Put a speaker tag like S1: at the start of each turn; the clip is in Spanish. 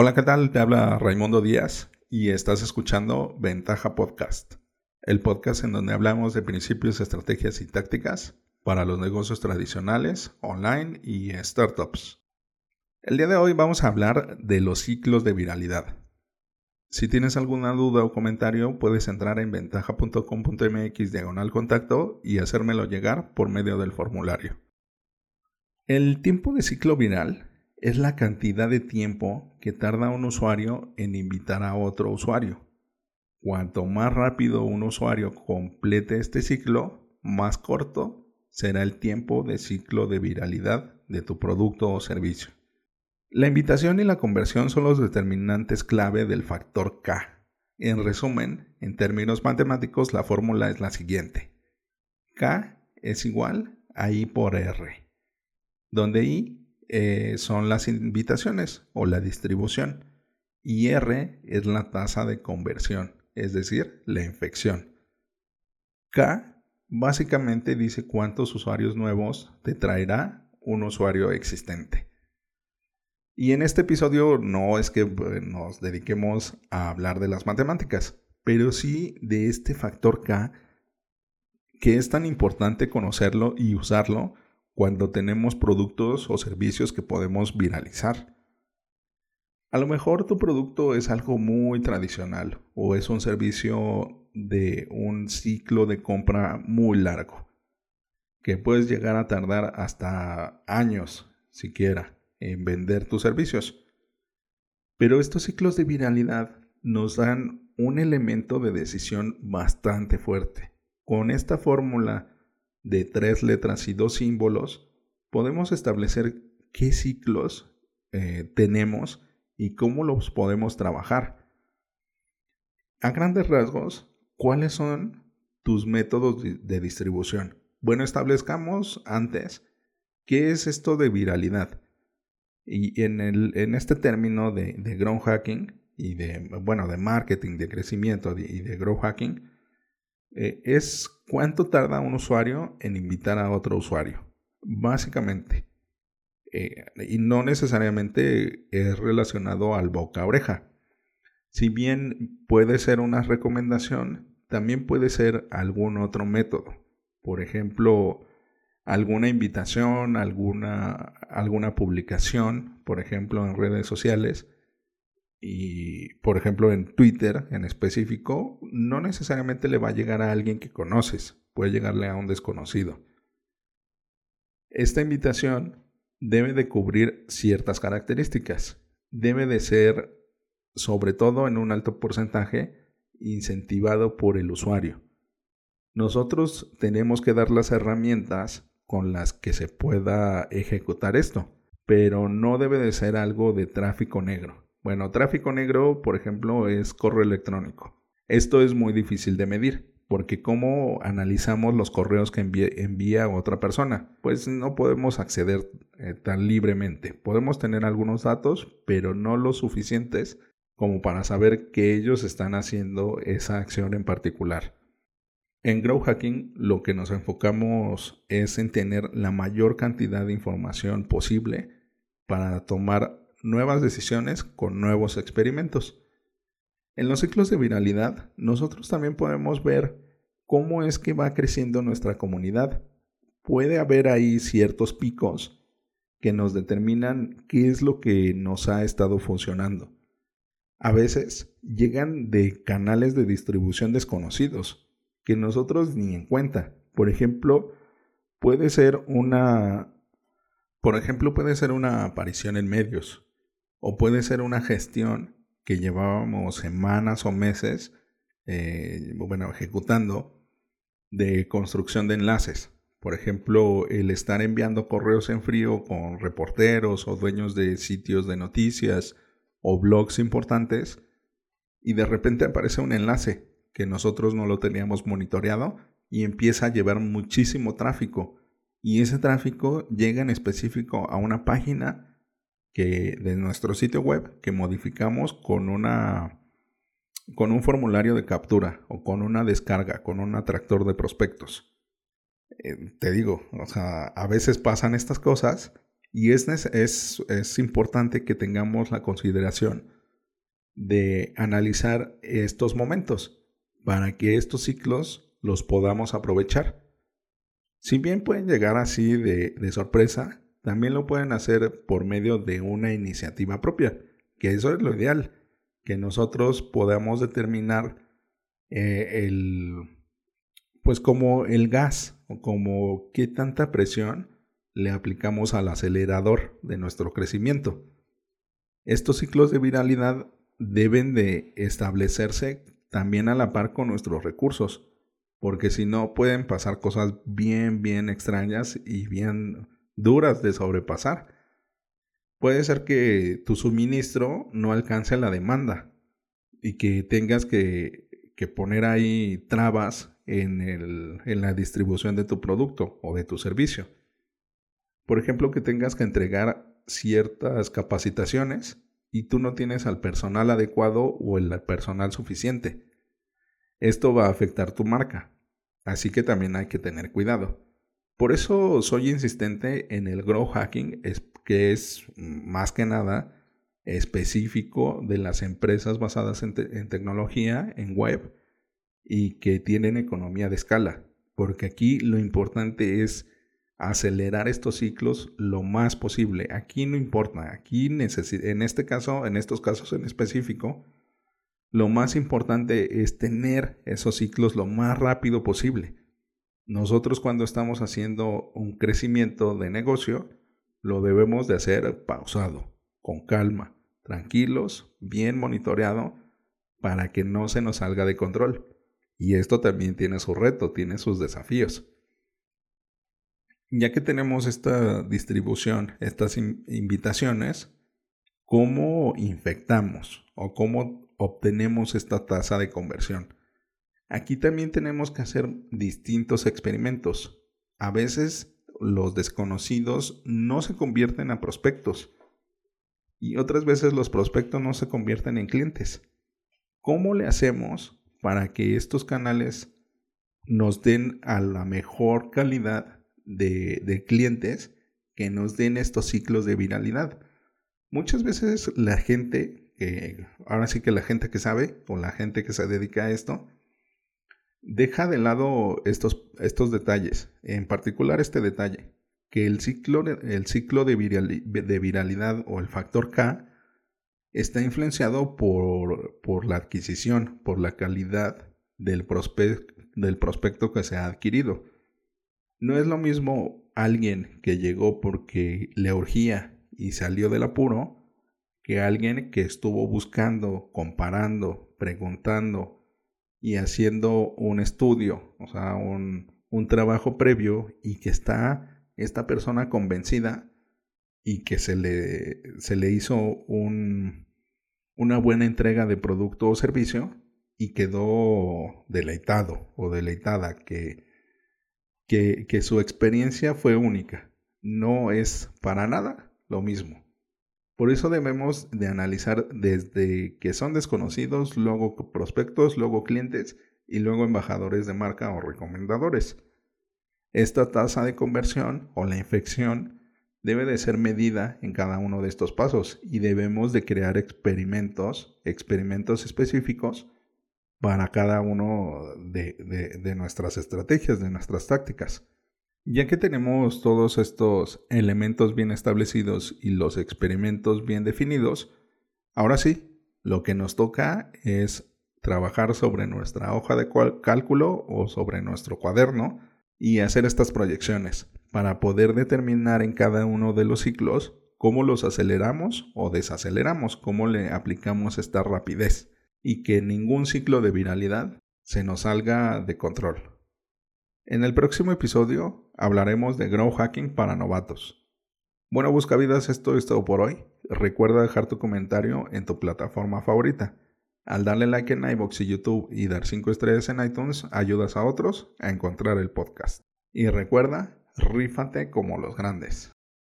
S1: Hola, ¿qué tal? Te habla Raimundo Díaz y estás escuchando Ventaja Podcast, el podcast en donde hablamos de principios, estrategias y tácticas para los negocios tradicionales, online y startups. El día de hoy vamos a hablar de los ciclos de viralidad. Si tienes alguna duda o comentario, puedes entrar en ventaja.com.mx diagonal contacto y hacérmelo llegar por medio del formulario. El tiempo de ciclo viral es la cantidad de tiempo que tarda un usuario en invitar a otro usuario. Cuanto más rápido un usuario complete este ciclo, más corto será el tiempo de ciclo de viralidad de tu producto o servicio. La invitación y la conversión son los determinantes clave del factor K. En resumen, en términos matemáticos, la fórmula es la siguiente. K es igual a I por R, donde I eh, son las invitaciones o la distribución y R es la tasa de conversión, es decir, la infección. K básicamente dice cuántos usuarios nuevos te traerá un usuario existente. Y en este episodio no es que eh, nos dediquemos a hablar de las matemáticas, pero sí de este factor K que es tan importante conocerlo y usarlo cuando tenemos productos o servicios que podemos viralizar. A lo mejor tu producto es algo muy tradicional o es un servicio de un ciclo de compra muy largo, que puedes llegar a tardar hasta años siquiera en vender tus servicios. Pero estos ciclos de viralidad nos dan un elemento de decisión bastante fuerte. Con esta fórmula de tres letras y dos símbolos, podemos establecer qué ciclos eh, tenemos y cómo los podemos trabajar. A grandes rasgos, ¿cuáles son tus métodos de distribución? Bueno, establezcamos antes qué es esto de viralidad. Y en, el, en este término de, de growth hacking y de, bueno, de marketing, de crecimiento y de growth hacking, eh, es cuánto tarda un usuario en invitar a otro usuario, básicamente. Eh, y no necesariamente es relacionado al boca a oreja. Si bien puede ser una recomendación, también puede ser algún otro método. Por ejemplo, alguna invitación, alguna, alguna publicación, por ejemplo, en redes sociales. Y, por ejemplo, en Twitter en específico, no necesariamente le va a llegar a alguien que conoces, puede llegarle a un desconocido. Esta invitación debe de cubrir ciertas características. Debe de ser, sobre todo en un alto porcentaje, incentivado por el usuario. Nosotros tenemos que dar las herramientas con las que se pueda ejecutar esto, pero no debe de ser algo de tráfico negro. Bueno, tráfico negro, por ejemplo, es correo electrónico. Esto es muy difícil de medir porque ¿cómo analizamos los correos que envía, otra persona? Pues no podemos acceder eh, tan libremente. Podemos tener algunos datos, pero no los suficientes como para saber que ellos están haciendo esa acción en particular. En Grow Hacking lo que nos enfocamos es en tener la mayor cantidad de información posible para tomar nuevas decisiones con nuevos experimentos. En los ciclos de viralidad, nosotros también podemos ver cómo es que va creciendo nuestra comunidad. Puede haber ahí ciertos picos que nos determinan qué es lo que nos ha estado funcionando. A veces llegan de canales de distribución desconocidos que nosotros ni en cuenta. Por ejemplo, puede ser una por ejemplo, puede ser una aparición en medios o puede ser una gestión que llevábamos semanas o meses, eh, bueno, ejecutando de construcción de enlaces. Por ejemplo, el estar enviando correos en frío con reporteros o dueños de sitios de noticias o blogs importantes y de repente aparece un enlace que nosotros no lo teníamos monitoreado y empieza a llevar muchísimo tráfico. Y ese tráfico llega en específico a una página de nuestro sitio web que modificamos con una con un formulario de captura o con una descarga, con un atractor de prospectos. Eh, te digo, o sea, a veces pasan estas cosas Y es, es, es importante que tengamos la consideración de analizar estos momentos para que estos ciclos los podamos aprovechar. Si bien pueden llegar así de, de, sorpresa, también lo pueden hacer por medio de una iniciativa propia, que eso es lo ideal, que nosotros podamos determinar eh, el, pues como el gas o como qué tanta presión le aplicamos al acelerador de nuestro crecimiento. Estos ciclos de viralidad deben de establecerse también a la par con nuestros recursos, porque si no pueden pasar cosas bien, bien extrañas y bien duras de sobrepasar. Puede ser que tu suministro no alcance la demanda y que tengas que, que poner ahí trabas en, el, en la distribución de tu producto o de tu servicio. Por ejemplo, que tengas que entregar ciertas capacitaciones y tú no tienes al personal adecuado o el personal suficiente. Esto va a afectar tu marca, así que también hay que tener cuidado. Por eso soy insistente en el grow hacking, que es más que nada específico de las empresas basadas en, en tecnología, en web, y que tienen economía de escala, porque aquí lo importante es acelerar estos ciclos lo más posible. Aquí no importa, aquí en este caso, en estos casos en específico, lo más importante es tener esos ciclos lo más rápido posible. Nosotros cuando estamos haciendo un crecimiento de negocio, lo debemos de hacer pausado, con calma, tranquilos, bien monitoreado, para que no se nos salga de control. Y esto también tiene su reto, tiene sus desafíos. Ya que tenemos esta distribución, estas invitaciones, ¿cómo infectamos o cómo obtenemos esta tasa de conversión? Aquí también tenemos que hacer distintos experimentos. A veces los desconocidos no se convierten a prospectos y otras veces los prospectos no se convierten en clientes. ¿Cómo le hacemos para que estos canales nos den a la mejor calidad de, clientes que nos den estos ciclos de viralidad. Muchas veces la gente, que ahora sí que la gente que sabe o la gente que se dedica a esto, deja de lado estos, estos detalles, en particular este detalle, que el ciclo, el ciclo de, viralidad o el factor K está influenciado por, por la adquisición, por la calidad del, del prospecto que se ha adquirido. No es lo mismo alguien que llegó porque le urgía y salió del apuro que alguien que estuvo buscando, comparando, preguntando y haciendo un estudio, o sea, un, trabajo previo y que está esta persona convencida y que se le, se le hizo un, una buena entrega de producto o servicio y quedó deleitado o deleitada que que, su experiencia fue única. No es para nada lo mismo. Por eso debemos de analizar desde que son desconocidos, luego prospectos, luego clientes y luego embajadores de marca o recomendadores. Esta tasa de conversión o la infección debe de ser medida en cada uno de estos pasos y debemos de crear experimentos, experimentos específicos para cada uno de, nuestras estrategias, de nuestras tácticas. Ya que tenemos todos estos elementos bien establecidos y los experimentos bien definidos, ahora sí, lo que nos toca es trabajar sobre nuestra hoja de cálculo o sobre nuestro cuaderno y hacer estas proyecciones para poder determinar en cada uno de los ciclos cómo los aceleramos o desaceleramos, cómo le aplicamos esta rapidez y que ningún ciclo de viralidad se nos salga de control. En el próximo episodio hablaremos de grow hacking para novatos. Bueno, buscavidas, esto es todo por hoy. Recuerda dejar tu comentario en tu plataforma favorita. Al darle like en iBox y YouTube y dar 5 estrellas en iTunes, ayudas a otros a encontrar el podcast. Y recuerda, rífate como los grandes.